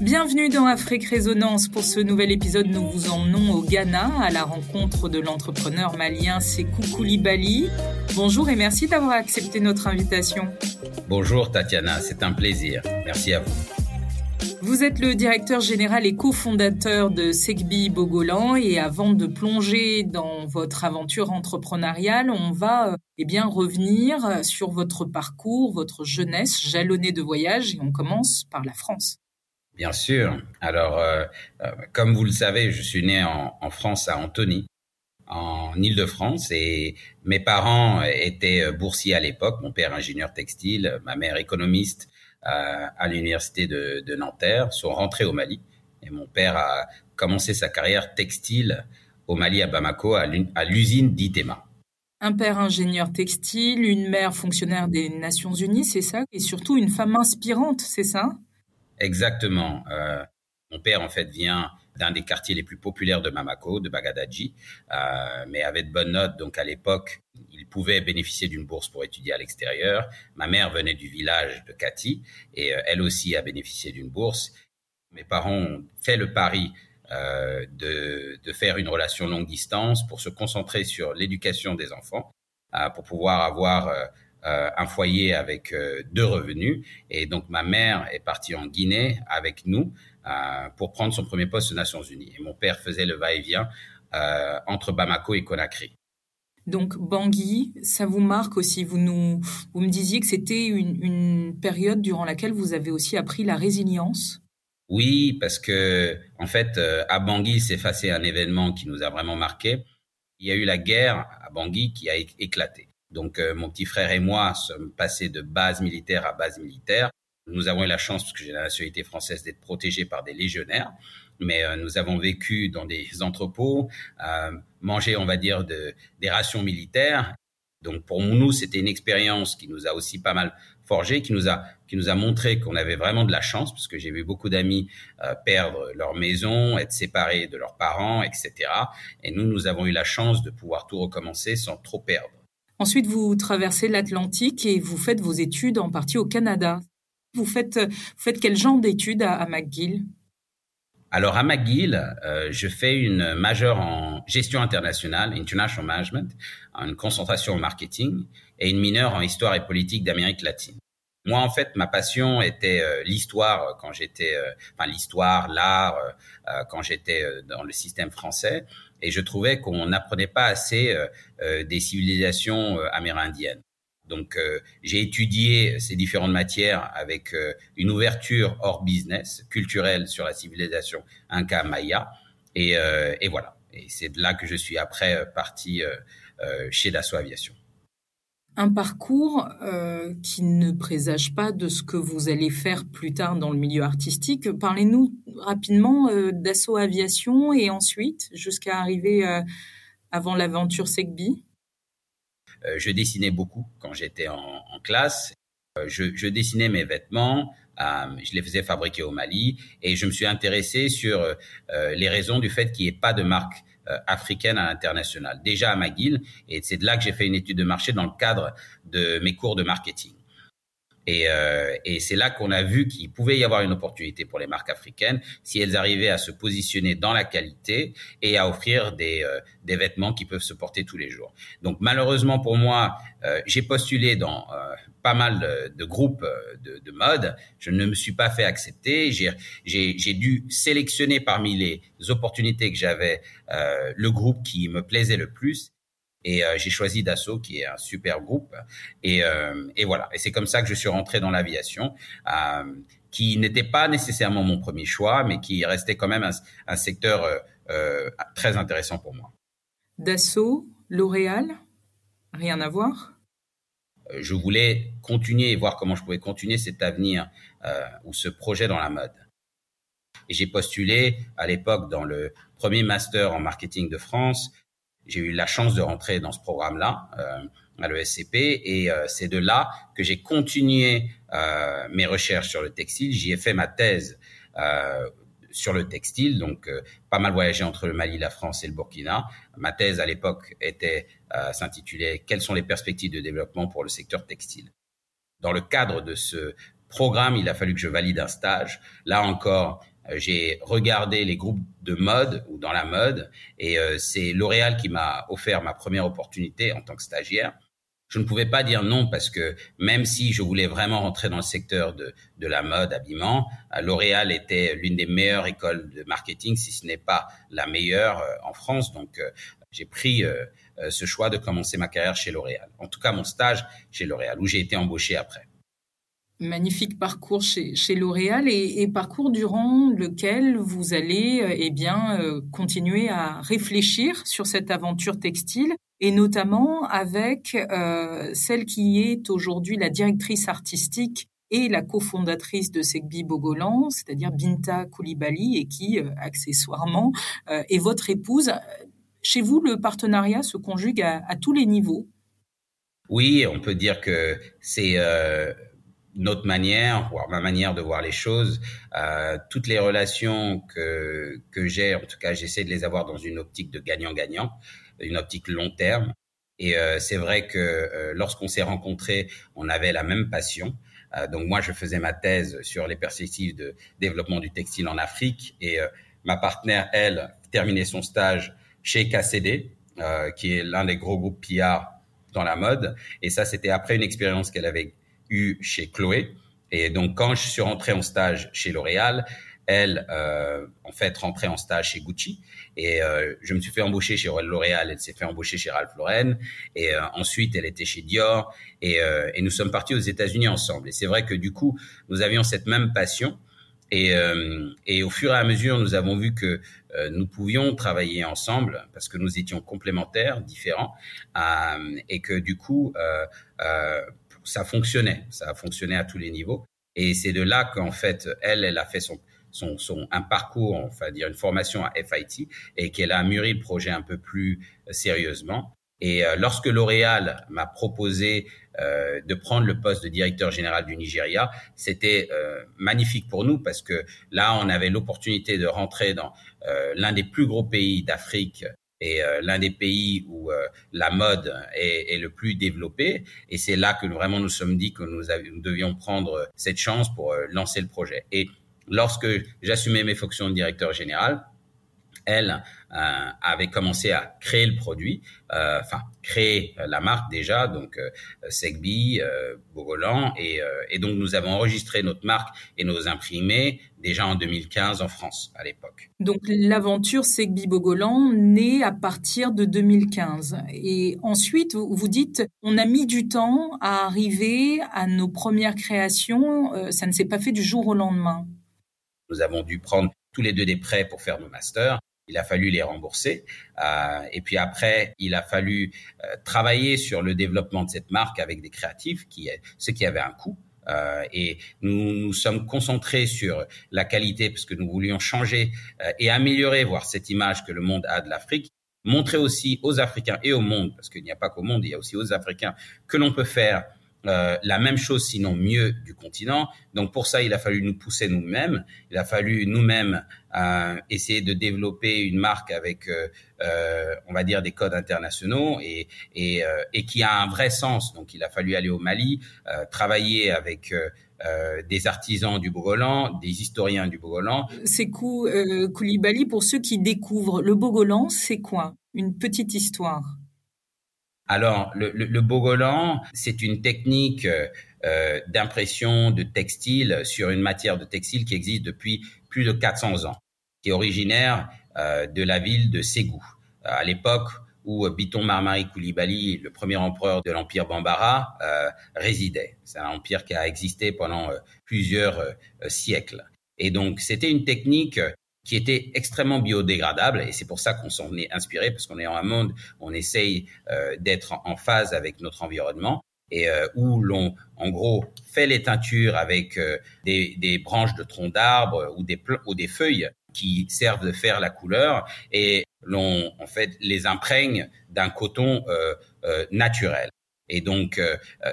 Bienvenue dans Afrique Résonance. Pour ce nouvel épisode, nous vous emmenons au Ghana à la rencontre de l'entrepreneur malien Sekou Koulibaly. Bonjour et merci d'avoir accepté notre invitation. Bonjour Tatiana, c'est un plaisir. Merci à vous. Vous êtes le directeur général et cofondateur de Segbi Bogolan et avant de plonger dans votre aventure entrepreneuriale, on va eh bien revenir sur votre parcours, votre jeunesse jalonnée de voyages et on commence par la France. Bien sûr. Alors, euh, euh, comme vous le savez, je suis né en, France à Antony, en Île-de-France, et mes parents étaient boursiers à l'époque. Mon père ingénieur textile, ma mère économiste à, l'université de, de, Nanterre, sont rentrés au Mali. Et mon père a commencé sa carrière textile au Mali, à Bamako, à l'usine d'Itema. Un père ingénieur textile, une mère fonctionnaire des Nations Unies, c'est ça? Et surtout une femme inspirante, c'est ça? Exactement. Euh, mon père, en fait, vient d'un des quartiers les plus populaires de Mamako, de Bagadadji, euh, mais avait de bonnes notes. Donc, à l'époque, il pouvait bénéficier d'une bourse pour étudier à l'extérieur. Ma mère venait du village de Kati et euh, elle aussi a bénéficié d'une bourse. Mes parents ont fait le pari euh, de, de, faire une relation longue distance pour se concentrer sur l'éducation des enfants, euh, pour pouvoir avoir euh, un foyer avec euh, deux revenus. Et donc ma mère est partie en Guinée avec nous euh, pour prendre son premier poste aux Nations Unies. Et mon père faisait le va-et-vient entre Bamako et Conakry. Donc Bangui, ça vous marque aussi? Vous nous, vous me disiez que c'était une, une période durant laquelle vous avez aussi appris la résilience. Oui, parce que en fait, à Bangui s'est passé un événement qui nous a vraiment marqué. Il y a eu la guerre à Bangui qui a éclaté. Donc euh, mon petit frère et moi sommes passés de base militaire à base militaire. Nous avons eu la chance, parce que j'ai la nationalité française, d'être protégés par des légionnaires. Mais euh, nous avons vécu dans des entrepôts, euh, mangé, on va dire, de, des rations militaires. Donc pour nous, c'était une expérience qui nous a aussi pas mal forgé, qui nous a qui nous a montré qu'on avait vraiment de la chance, parce que j'ai vu beaucoup d'amis euh, perdre leur maison, être séparés de leurs parents, etc. Et nous, nous avons eu la chance de pouvoir tout recommencer sans trop perdre. Ensuite, vous traversez l'Atlantique et vous faites vos études en partie au Canada. Vous faites, quel genre d'études à, McGill? Alors à McGill, euh, je fais une majeure en gestion internationale, international management, une concentration en marketing et une mineure en histoire et politique d'Amérique latine. Moi, en fait, ma passion était euh, l'histoire quand j'étais, euh, enfin l'histoire, l'art quand j'étais dans le système français. Et je trouvais qu'on n'apprenait pas assez euh, euh, des civilisations euh, amérindiennes. Donc, j'ai étudié ces différentes matières avec une ouverture hors business, culturelle sur la civilisation Inca Maya. Et, et voilà. Et c'est de là que je suis après parti chez Dassault Aviation un parcours euh, qui ne présage pas de ce que vous allez faire plus tard dans le milieu artistique. Parlez-nous rapidement euh, d'assaut aviation et ensuite jusqu'à arriver euh, avant l'aventure Segbi. je dessinais beaucoup quand j'étais en, classe. Je, je, dessinais mes vêtements, je les faisais fabriquer au Mali et je me suis intéressé sur les raisons du fait qu'il n'y ait pas de marque euh, africaine à l'international, déjà à McGill, et c'est de là que j'ai fait une étude de marché dans le cadre de mes cours de marketing. Et, euh, et c'est là qu'on a vu qu'il pouvait y avoir une opportunité pour les marques africaines si elles arrivaient à se positionner dans la qualité et à offrir des, euh, des vêtements qui peuvent se porter tous les jours. Donc malheureusement pour moi, euh, j'ai postulé dans euh, pas mal de, groupes de, de, mode. Je ne me suis pas fait accepter. J'ai dû sélectionner parmi les opportunités que j'avais le groupe qui me plaisait le plus. Et euh, j'ai choisi Dassault, qui est un super groupe. Et, euh, et voilà. Et c'est comme ça que je suis rentré dans l'aviation, euh, qui n'était pas nécessairement mon premier choix, mais qui restait quand même un, un secteur euh, très intéressant pour moi. Dassault, L'Oréal, rien à voir? Je voulais continuer et voir comment je pouvais continuer cet avenir ou ce projet dans la mode. Et j'ai postulé à l'époque dans le premier master en marketing de France j'ai eu la chance de rentrer dans ce programme-là euh, à l'ESCP et euh, c'est de là que j'ai continué euh, mes recherches sur le textile. J'y ai fait ma thèse sur le textile, donc pas mal voyagé entre le Mali, la France et le Burkina. Ma thèse à l'époque était s'intitulait Quelles sont les perspectives de développement pour le secteur textile? Dans le cadre de ce programme, il a fallu que je valide un stage. Là encore, j'ai regardé les groupes de mode ou dans la mode et c'est L'Oréal qui m'a offert ma première opportunité en tant que stagiaire je ne pouvais pas dire non parce que même si je voulais vraiment rentrer dans le secteur de, de la mode, habillement, euh, L'Oréal était l'une des meilleures écoles de marketing, si ce n'est pas la meilleure euh, en France. Donc, euh, j'ai pris ce choix de commencer ma carrière chez L'Oréal. En tout cas, mon stage chez L'Oréal, où j'ai été embauché après. Magnifique parcours chez, L'Oréal et, parcours durant lequel vous allez eh bien continuer à réfléchir sur cette aventure textile et notamment avec euh, celle qui est aujourd'hui la directrice artistique et la cofondatrice de Segbi Bogolan, c'est-à-dire Binta Koulibaly, et qui, euh, accessoirement, euh, est votre épouse. Chez vous, le partenariat se conjugue à, tous les niveaux? Oui, on peut dire que c'est euh, notre manière, voire ma manière de voir les choses. Euh, toutes les relations que, que j'ai, en tout cas, j'essaie de les avoir dans une optique de gagnant-gagnant une optique long terme. Et euh, c'est vrai que euh, lorsqu'on s'est rencontrés, on avait la même passion. Euh, donc moi, je faisais ma thèse sur les perspectives de développement du textile en Afrique et ma partenaire, elle, terminait son stage chez KCD, qui est l'un des gros groupes PR dans la mode. Et ça, c'était après une expérience qu'elle avait eue chez Chloé. Et donc, quand je suis rentré en stage chez L'Oréal, elle, euh, en fait, rentrait en stage chez Gucci. Et euh, je me suis fait embaucher chez L'Oréal. Elle s'est fait embaucher chez Ralph Lauren. Et euh, ensuite, elle était chez Dior. Et, euh, et nous sommes partis aux États-Unis ensemble. Et c'est vrai que du coup, nous avions cette même passion. Et, euh, et au fur et à mesure, nous avons vu que euh, nous pouvions travailler ensemble parce que nous étions complémentaires, différents, et que du coup, ça fonctionnait. Ça a fonctionné à tous les niveaux. Et c'est de là qu'en fait, elle, elle a fait son, son, son, un parcours, enfin dire une formation à FIT, et qu'elle a mûri le projet un peu plus euh, sérieusement. Et euh, lorsque L'Oréal m'a proposé euh, de prendre le poste de directeur général du Nigeria, c'était euh, magnifique pour nous parce que là, on avait l'opportunité de rentrer dans euh, l'un des plus gros pays d'Afrique et l'un des pays où la mode est, est, le plus développé. Et c'est là que vraiment nous sommes dit que nous, nous devions prendre cette chance pour lancer le projet. Et lorsque j'assumais mes fonctions de directeur général, elle euh, avait commencé à créer le produit, euh, enfin créer la marque déjà, donc euh, Segbi, Bogolan, et, et, donc nous avons enregistré notre marque et nos imprimés déjà en 2015 en France à l'époque. Donc l'aventure Segbi Bogolan naît à partir de 2015, et ensuite vous dites on a mis du temps à arriver à nos premières créations, ça ne s'est pas fait du jour au lendemain. Nous avons dû prendre tous les deux des prêts pour faire nos masters. Il a fallu les rembourser. Euh, et puis après, il a fallu euh, travailler sur le développement de cette marque avec des créatifs, qui, ce qui avait un coût. Euh, et nous nous sommes concentrés sur la qualité parce que nous voulions changer euh, et améliorer, voir cette image que le monde a de l'Afrique, montrer aussi aux Africains et au monde, parce qu'il n'y a pas qu'au monde, il y a aussi aux Africains que l'on peut faire euh, la même chose, sinon mieux, du continent. Donc pour ça, il a fallu nous pousser nous-mêmes. Il a fallu nous-mêmes euh, essayer de développer une marque avec, euh, euh on va dire, des codes internationaux et, et, euh, et, qui a un vrai sens. Donc il a fallu aller au Mali, travailler avec des artisans du Bogolan, des historiens du Bogolan. Sekou Koulibaly, pour ceux qui découvrent, le Bogolan, c'est quoi? Une petite histoire alors, le, le, le bogolan, c'est une technique euh, d'impression de textile sur une matière de textile qui existe depuis plus de 400 ans, qui est originaire euh, de la ville de Ségou. À l'époque où Biton Marmari Koulibaly, le premier empereur de l'empire Bambara, euh, résidait. C'est un empire qui a existé pendant euh, plusieurs euh, siècles. Et donc, c'était une technique qui était extrêmement biodégradable et c'est pour ça qu'on s'en est inspiré parce qu'on est en un monde où on essaye euh, d'être en phase avec notre environnement et euh, où l'on en gros fait les teintures avec euh, des, des, branches de troncs d'arbres ou des ou des feuilles qui servent de faire la couleur et l'on en fait les imprègne d'un coton euh, euh, naturel. Et donc,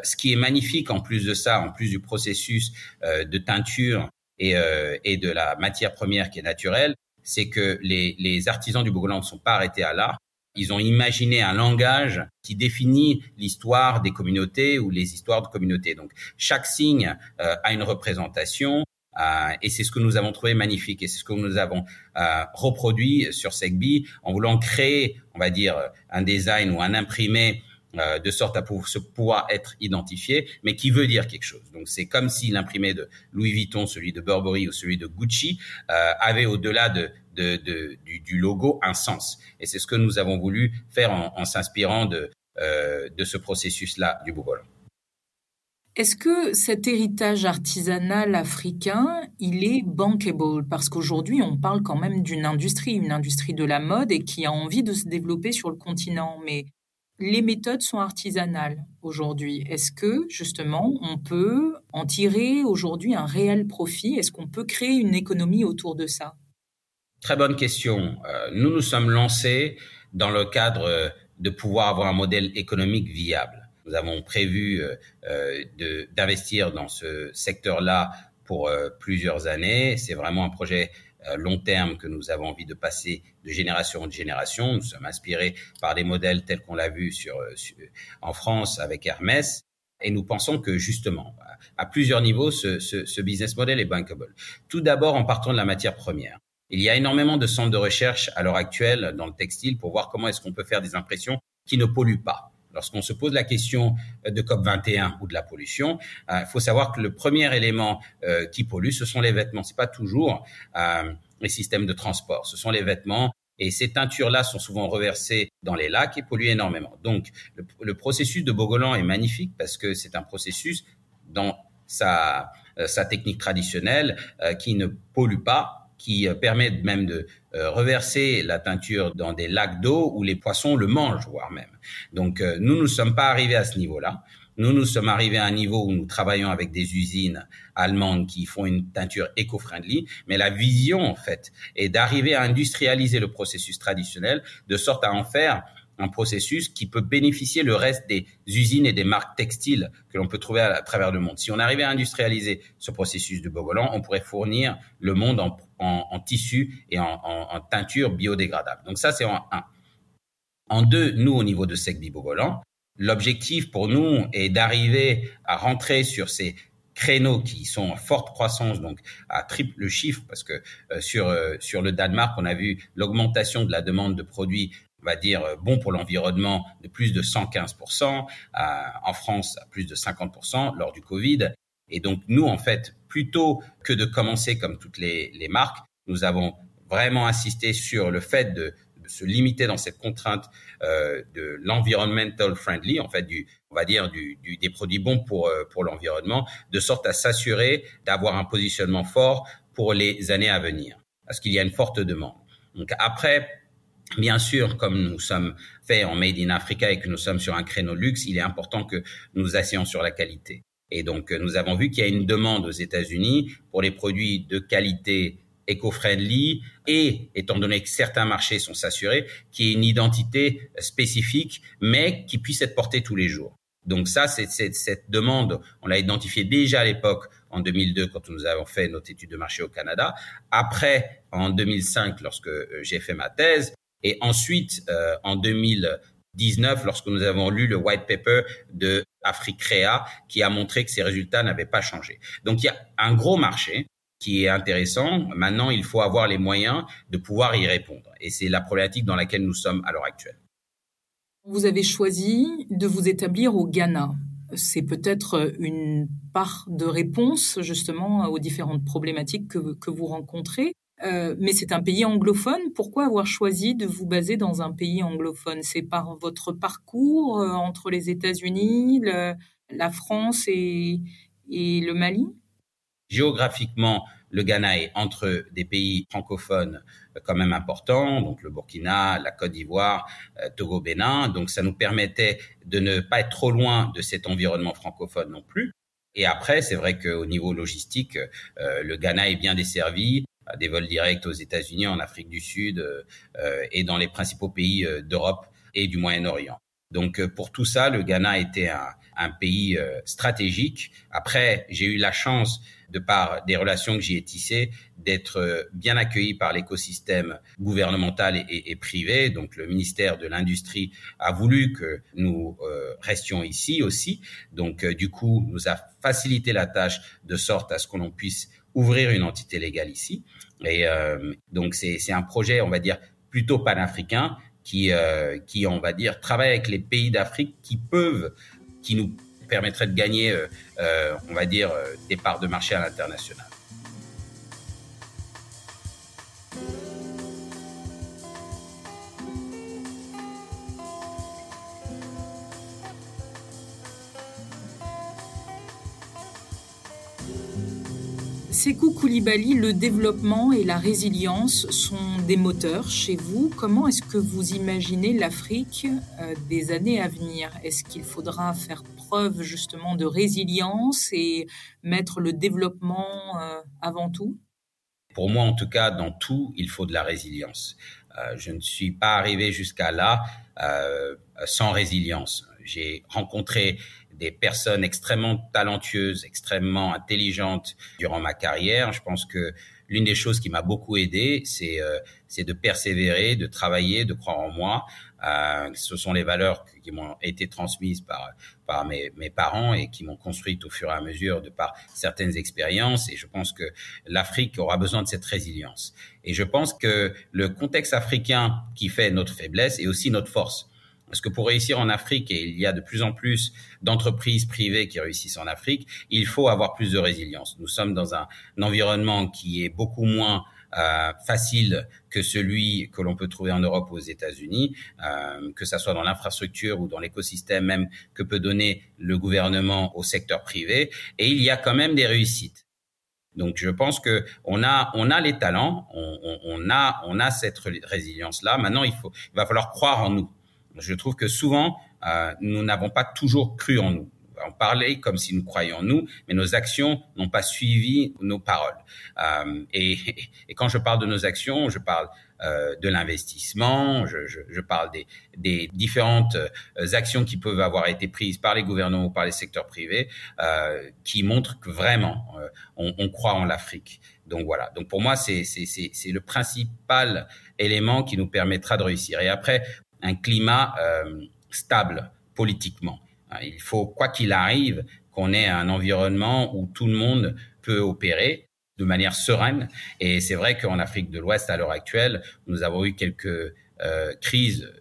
ce qui est magnifique en plus de ça, en plus du processus de teinture et, et de la matière première qui est naturelle, c'est que les, les artisans du Bogolan ne sont pas arrêtés à là. Ils ont imaginé un langage qui définit l'histoire des communautés ou les histoires de communautés. Donc chaque signe euh, a une représentation euh, et c'est ce que nous avons trouvé magnifique et c'est ce que nous avons euh, reproduit sur Segbi en voulant créer, on va dire, un design ou un imprimé euh, de sorte à pouvoir être identifié, mais qui veut dire quelque chose. Donc c'est comme si l'imprimé de Louis Vuitton, celui de Burberry ou celui de Gucci euh, avait au-delà de, du, logo un sens. Et c'est ce que nous avons voulu faire en, s'inspirant de, euh, de ce processus-là du Bougol. Est-ce que cet héritage artisanal africain, il est bankable? Parce qu'aujourd'hui, on parle quand même d'une industrie, une industrie de la mode et qui a envie de se développer sur le continent. Mais les méthodes sont artisanales aujourd'hui. Est-ce que justement on peut en tirer aujourd'hui un réel profit? Est-ce qu'on peut créer une économie autour de ça? Très bonne question. Euh, nous nous sommes lancés dans le cadre de pouvoir avoir un modèle économique viable. Nous avons prévu euh, euh, d'investir dans ce secteur-là pour plusieurs années. C'est vraiment un projet euh, long terme que nous avons envie de passer de génération en génération. Nous sommes inspirés par des modèles tels qu'on l'a vu euh, en France avec Hermès. Et nous pensons que justement, à plusieurs niveaux, ce, ce, ce business model est bankable. Tout d'abord en partant de la matière première. Il y a énormément de centres de recherche à l'heure actuelle dans le textile pour voir comment est-ce qu'on peut faire des impressions qui ne polluent pas. Lorsqu'on se pose la question euh, de COP21 ou de la pollution, euh, il faut savoir que le premier élément euh, qui pollue, ce sont les vêtements. C'est pas toujours les systèmes de transport, ce sont les vêtements. Et ces teintures-là sont souvent reversées dans les lacs et polluent énormément. Donc, le, processus de Bogolan est magnifique parce que c'est un processus dans sa, technique traditionnelle qui ne pollue pas, qui permettent même de euh, reverser la teinture dans des lacs d'eau où les poissons le mangent, voire même. Donc euh, nous ne sommes pas arrivés à ce niveau-là. Nous, nous sommes arrivés à un niveau où nous travaillons avec des usines allemandes qui font une teinture éco-friendly, mais la vision, en fait, est d'arriver à industrialiser le processus traditionnel de sorte à en faire un processus qui peut bénéficier le reste des usines et des marques textiles que l'on peut trouver à, travers le monde. Si on arrivait à industrialiser ce processus de Bogolan, on pourrait fournir le monde en, en, tissu et en, teinture biodégradable. Donc ça, c'est en un. En deux, nous, au niveau de Secbi Bogolan, l'objectif pour nous est d'arriver à rentrer sur ces créneaux qui sont en forte croissance, donc à triple chiffre, parce que euh, sur euh, sur le Danemark, on a vu l'augmentation de la demande de produits on va dire, euh, bon pour l'environnement de plus de 115%, en France à plus de 50% lors du Covid. Et donc, nous, en fait, plutôt que de commencer comme toutes les, les marques, nous avons vraiment insisté sur le fait de, de se limiter dans cette contrainte euh, de l'environmental friendly, en fait, du, on va dire, du, du, des produits bons pour, euh, pour l'environnement, de sorte à s'assurer d'avoir un positionnement fort pour les années à venir, parce qu'il y a une forte demande. Donc après, Bien sûr, comme nous sommes faits en Made in Africa et que nous sommes sur un créneau luxe, il est important que nous assions sur la qualité. Et donc, nous avons vu qu'il y a une demande aux États-Unis pour les produits de qualité éco-friendly et, étant donné que certains marchés sont s'assurer, qu'il y ait une identité spécifique, mais qui puisse être portée tous les jours. Donc ça, c'est cette demande, on l'a identifiée déjà à l'époque en 2002 quand nous avons fait notre étude de marché au Canada. Après, en 2005, lorsque euh, j'ai fait ma thèse, et ensuite, euh, en 2019, lorsque nous avons lu le white paper de Africrea, qui a montré que ces résultats n'avaient pas changé. Donc, il y a un gros marché qui est intéressant. Maintenant, il faut avoir les moyens de pouvoir y répondre. Et c'est la problématique dans laquelle nous sommes à l'heure actuelle. Vous avez choisi de vous établir au Ghana. C'est peut-être une part de réponse justement aux différentes problématiques que, que vous rencontrez. Euh, mais c'est un pays anglophone. Pourquoi avoir choisi de vous baser dans un pays anglophone? C'est par votre parcours euh, entre les États-Unis, la France et, et le Mali? Géographiquement, le Ghana est entre des pays francophones euh, quand même importants, donc le Burkina, la Côte d'Ivoire, Togo, Bénin. Donc ça nous permettait de ne pas être trop loin de cet environnement francophone non plus. Et après, c'est vrai qu'au niveau logistique, le Ghana est bien desservi des vols directs aux États-Unis, en Afrique du Sud euh, euh, et dans les principaux pays euh, d'Europe et du Moyen-Orient. Donc pour tout ça, le Ghana était un, un pays stratégique. Après, j'ai eu la chance de par des relations que j'y ai tissées, d'être bien accueilli par l'écosystème gouvernemental et, privé. Donc le ministère de l'Industrie a voulu que nous restions ici aussi. Donc du coup, nous a facilité la tâche de sorte à ce que l'on puisse ouvrir une entité légale ici. Et donc c'est un projet, on va dire, plutôt panafricain qui, euh, qui, on va dire, travaille avec les pays d'Afrique qui peuvent, qui nous permettraient de gagner, euh, euh, on va dire, des parts de marché à l'international. Sekou Koulibaly, le développement et la résilience sont des moteurs chez vous. Comment est-ce que vous imaginez l'Afrique euh, des années à venir? Est-ce qu'il faudra faire preuve justement de résilience et mettre le développement euh, avant tout? Pour moi, en tout cas, dans tout, il faut de la résilience. Euh, je ne suis pas arrivé jusqu'à là sans résilience. J'ai rencontré des personnes extrêmement talentueuses, extrêmement intelligentes durant ma carrière. Je pense que l'une des choses qui m'a beaucoup aidé, euh, c'est de persévérer, de travailler, de croire en moi. Euh, ce sont les valeurs qui m'ont été transmises par par mes, mes parents et qui m'ont construite au fur et à mesure de par certaines expériences. Et je pense que l'Afrique aura besoin de cette résilience. Et je pense que le contexte africain qui fait notre faiblesse est aussi notre force. Parce que pour réussir en Afrique, et il y a de plus en plus d'entreprises privées qui réussissent en Afrique, il faut avoir plus de résilience. Nous sommes dans un, environnement qui est beaucoup moins euh, facile que celui que l'on peut trouver en Europe ou aux États-Unis, euh, que ça soit dans l'infrastructure ou dans l'écosystème même que peut donner le gouvernement au secteur privé. Et il y a quand même des réussites. Donc je pense que on a on a les talents, on, on, on a on a cette résilience là. Maintenant il faut il va falloir croire en nous. Je trouve que souvent, euh, nous n'avons pas toujours cru en nous. On parlait comme si nous croyions en nous, mais nos actions n'ont pas suivi nos paroles. Euh, et, quand je parle de nos actions, je parle euh, de l'investissement, je, parle des, différentes euh, actions qui peuvent avoir été prises par les gouvernements ou par les secteurs privés, qui montrent que vraiment on, on, croit en l'Afrique. Donc voilà. Donc pour moi, c'est le principal élément qui nous permettra de réussir. Et après, un climat stable politiquement. Hein, il faut, quoi qu'il arrive, qu'on ait un environnement où tout le monde peut opérer de manière sereine. Et c'est vrai qu'en Afrique de l'Ouest, à l'heure actuelle, nous avons eu quelques euh, crises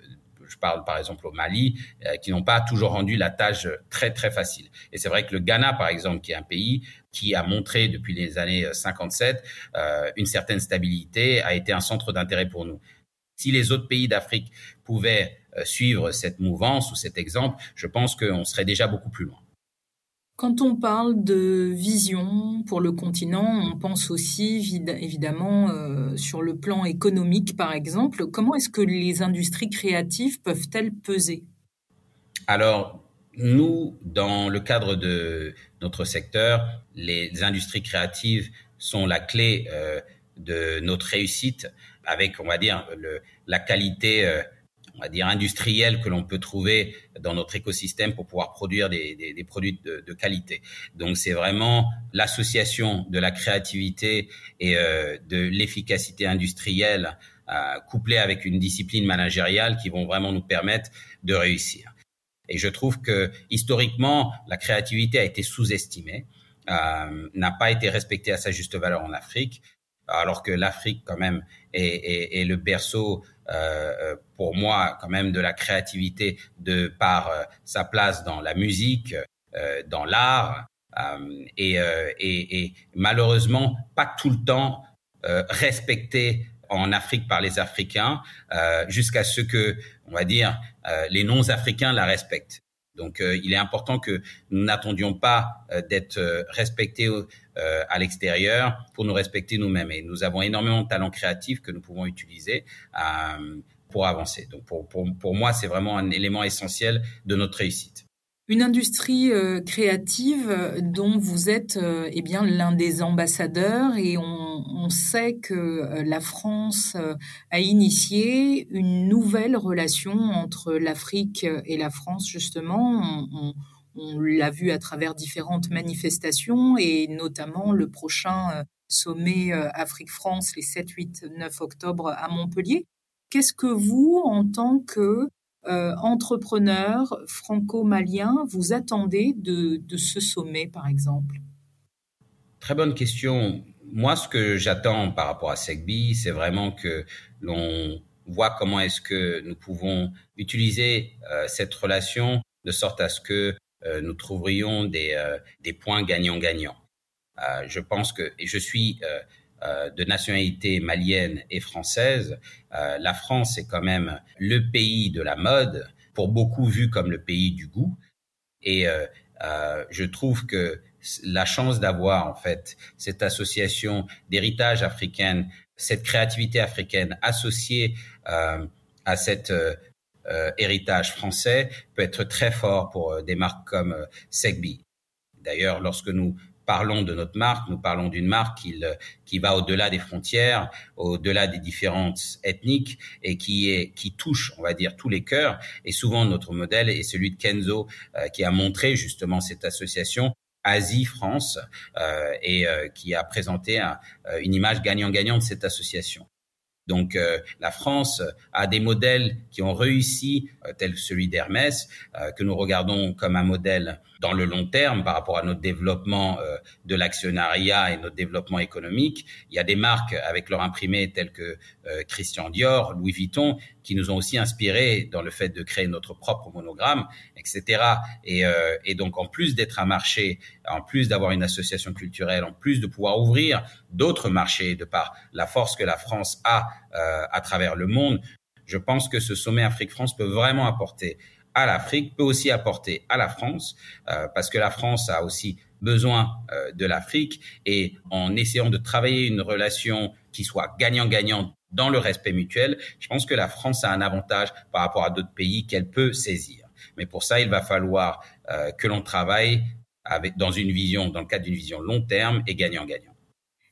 je parle par exemple au Mali, euh, qui n'ont pas toujours rendu la tâche très très facile. Et c'est vrai que le Ghana, par exemple, qui est un pays qui a montré depuis les années 57 euh, une certaine stabilité, a été un centre d'intérêt pour nous. Si les autres pays d'Afrique pouvaient euh, suivre cette mouvance ou cet exemple, je pense qu'on serait déjà beaucoup plus loin. Quand on parle de vision pour le continent, on pense aussi évidemment euh, sur le plan économique, par exemple. Comment est-ce que les industries créatives peuvent-elles peser? Alors, nous, dans le cadre de notre secteur, les industries créatives sont la clé euh, de notre réussite avec, on va dire, le, la qualité, euh, on va dire, industrielle que l'on peut trouver dans notre écosystème pour pouvoir produire des, des, des produits de, de, qualité. Donc, c'est vraiment l'association de la créativité et euh, de l'efficacité industrielle euh, couplée avec une discipline managériale qui vont vraiment nous permettre de réussir. Et je trouve que historiquement, la créativité a été sous-estimée, euh, n'a pas été respectée à sa juste valeur en Afrique alors que l'Afrique quand même est, est, est le berceau euh, euh, pour moi quand même de la créativité de par euh, sa place dans la musique, euh, dans l'art euh, et, et, et, malheureusement pas tout le temps respecté en Afrique par les Africains jusqu'à ce que on va dire les non-africains la respectent. Donc, euh, il est important que nous n'attendions pas euh, d'être euh, respectés à l'extérieur pour nous respecter nous-mêmes. Et nous avons énormément de talents créatifs que nous pouvons utiliser pour avancer. Donc, pour, pour, pour moi, c'est vraiment un élément essentiel de notre réussite. Une industrie créative dont vous êtes eh bien l'un des ambassadeurs et on, on sait que euh, la France a initié une nouvelle relation entre l'Afrique et la France justement. On, l'a vu à travers différentes manifestations et notamment le prochain sommet Afrique-France les 7, 8, 9 octobre à Montpellier. Qu'est-ce que vous, en tant que franco-malien, vous attendez de, de ce sommet, par exemple? Très bonne question. Moi, ce que j'attends par rapport à SECBI, c'est vraiment que l'on voit comment est-ce que nous pouvons utiliser euh, cette relation de sorte à ce que euh, nous trouverions des, euh, des points gagnants-gagnants. je pense que, et je suis de nationalité malienne et française, la France est quand même le pays de la mode, pour beaucoup vu comme le pays du goût. Et je trouve que la chance d'avoir en fait cette association d'héritage africaine, cette créativité africaine associée euh, à cet euh, euh, héritage français peut être très fort pour des marques comme Segbi. D'ailleurs, lorsque nous parlons de notre marque, nous parlons d'une marque qui, qui va au-delà des frontières, au-delà des différentes ethniques et qui est qui touche, on va dire, tous les cœurs. Et souvent notre modèle est celui de Kenzo, qui a montré justement cette association Asie-France euh, et euh, qui a présenté euh, une image gagnant-gagnant de cette association. Donc la France a des modèles qui ont réussi, tel celui d'Hermès, que nous regardons comme un modèle dans le long terme par rapport à notre développement de l'actionnariat et notre développement économique. Il y a des marques avec leur imprimé telles que Christian Dior, Louis Vuitton, qui nous ont aussi inspirés dans le fait de créer notre propre monogramme etc. Et, euh, et donc, en plus d'être un marché, en plus d'avoir une association culturelle, en plus de pouvoir ouvrir d'autres marchés de par la force que la France a euh, à travers le monde, je pense que ce sommet Afrique-France peut vraiment apporter à l'Afrique, peut aussi apporter à la France, euh, parce que la France a aussi besoin euh, de l'Afrique et en essayant de travailler une relation qui soit gagnant-gagnant dans le respect mutuel, je pense que la France a un avantage par rapport à d'autres pays qu'elle peut saisir. Mais pour ça, il va falloir euh, que l'on travaille avec, dans une vision, dans le cadre d'une vision long terme et gagnant-gagnant.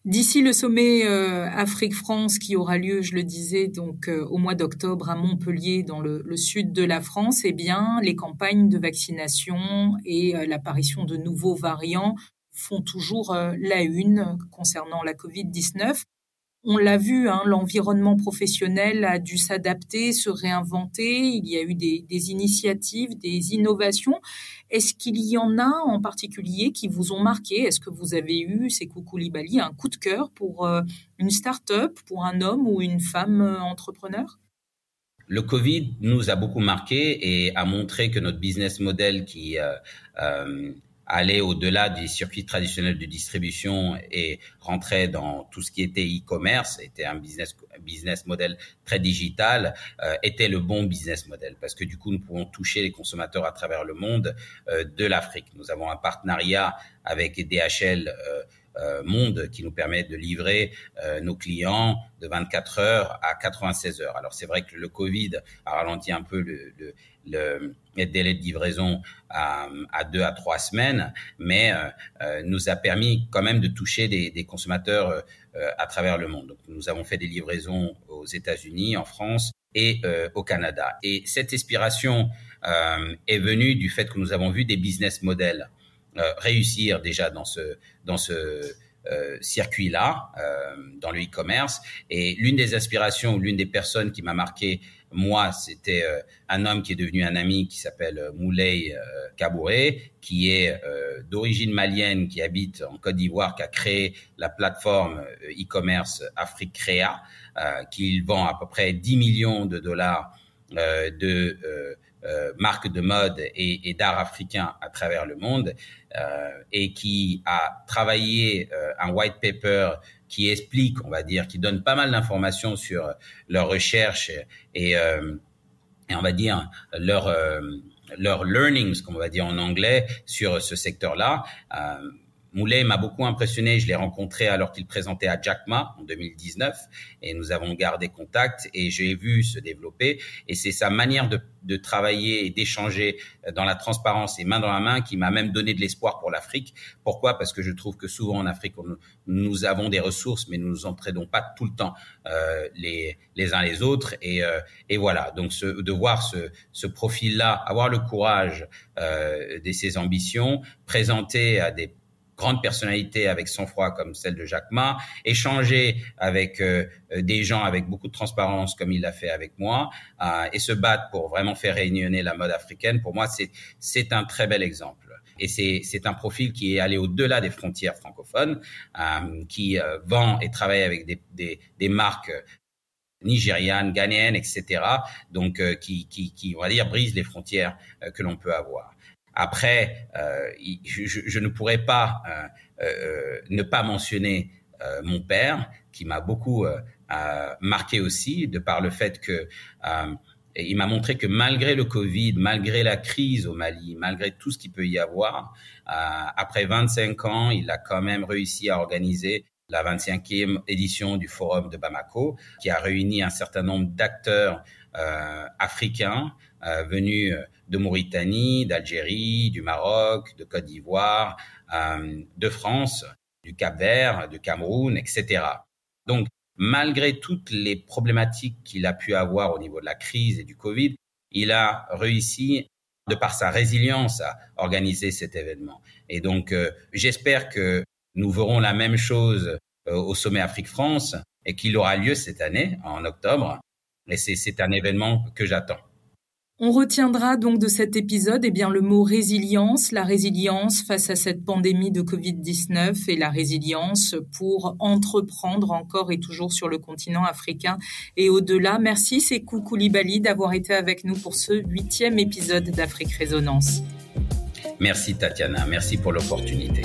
D'ici le sommet euh, Afrique-France qui aura lieu, je le disais, donc euh, au mois d'octobre à Montpellier, dans le, le, sud de la France, eh bien, les campagnes de vaccination et l'apparition de nouveaux variants font toujours la une concernant la Covid-19. On l'a vu, hein, l'environnement professionnel a dû s'adapter, se réinventer. Il y a eu des, initiatives, des innovations. Est-ce qu'il y en a en particulier qui vous ont marqué? Est-ce que vous avez eu, c'est Koulibaly, un coup de cœur pour euh, une start-up, pour un homme ou une femme euh, entrepreneur? Le Covid nous a beaucoup marqué et a montré que notre business model qui euh, aller au-delà des circuits traditionnels de distribution et rentrer dans tout ce qui était e-commerce, était un business business model très digital, euh, était le bon business model parce que du coup nous pouvons toucher les consommateurs à travers le monde euh, de l'Afrique. Nous avons un partenariat avec DHL euh, monde qui nous permet de livrer euh, nos clients de 24 heures à 96 heures. Alors c'est vrai que le Covid a ralenti un peu le, le, le, délai de livraison à, à, deux à trois semaines, mais euh, nous a permis quand même de toucher des, des consommateurs à travers le monde. Donc, nous avons fait des livraisons aux États-Unis, en France et au Canada. Et cette inspiration est venue du fait que nous avons vu des business models euh, réussir déjà dans ce dans ce euh, circuit-là, euh, dans le e-commerce. Et l'une des aspirations, l'une des personnes qui m'a marqué, moi, c'était euh, un homme qui est devenu un ami qui s'appelle Moulay Kabouré, qui est d'origine malienne, qui habite en Côte d'Ivoire, qui a créé la plateforme e-commerce Afrique Créa, qui vend à peu près 10 millions de dollars de euh, marque de mode et, d'art africain à travers le monde euh, et qui a travaillé euh, un white paper qui explique, on va dire, qui donne pas mal d'informations sur leurs recherches et, euh, on va dire leur leur learnings, on va dire en anglais, sur ce secteur-là. Moulet m'a beaucoup impressionné. Je l'ai rencontré alors qu'il présentait à Jack Ma en 2019 et nous avons gardé contact et j'ai vu se développer. Et c'est sa manière de, de travailler et d'échanger dans la transparence et main dans la main qui m'a même donné de l'espoir pour l'Afrique. Pourquoi? Parce que je trouve que souvent en Afrique, nous avons des ressources, mais nous nous entraînons pas tout le temps euh, les, les uns les autres. Et, euh, et voilà, donc ce, de voir ce, ce profil-là, avoir le courage euh, de ses ambitions, présenter à des grande personnalité avec son froid comme celle de Jacques Ma, échanger avec euh, des gens avec beaucoup de transparence comme il l'a fait avec moi, euh, et se battre pour vraiment faire réunionner la mode africaine, pour moi, c'est, un très bel exemple. Et c'est, c'est un profil qui est allé au-delà des frontières francophones, euh, qui euh, vend et travaille avec des, des, des marques nigérianes, ghanéennes, etc. Donc, euh, qui, qui, qui, on va dire, brise les frontières que l'on peut avoir. Après, euh, je, je, ne pourrais pas euh, euh, ne pas mentionner euh, mon père, qui m'a beaucoup euh, marqué aussi, de par le fait que il m'a montré que malgré le Covid, malgré la crise au Mali, malgré tout ce qu'il peut y avoir, après 25 ans, il a quand même réussi à organiser la 25e édition du Forum de Bamako, qui a réuni un certain nombre d'acteurs euh, africains venus de Mauritanie, d'Algérie, du Maroc, de Côte d'Ivoire, euh, de France, du Cap-Vert, du Cameroun, etc. Donc, malgré toutes les problématiques qu'il a pu avoir au niveau de la crise et du Covid, il a réussi, de par sa résilience, à organiser cet événement. Et donc, euh, j'espère que nous verrons la même chose euh, au sommet Afrique-France et qu'il aura lieu cette année, en octobre. Et c'est un événement que j'attends. On retiendra donc de cet épisode eh bien, le mot résilience, la résilience face à cette pandémie de Covid-19 et la résilience pour entreprendre encore et toujours sur le continent africain et au-delà. Merci Sekou Koulibaly d'avoir été avec nous pour ce huitième épisode d'Afrique Résonance. Merci Tatiana, merci pour l'opportunité.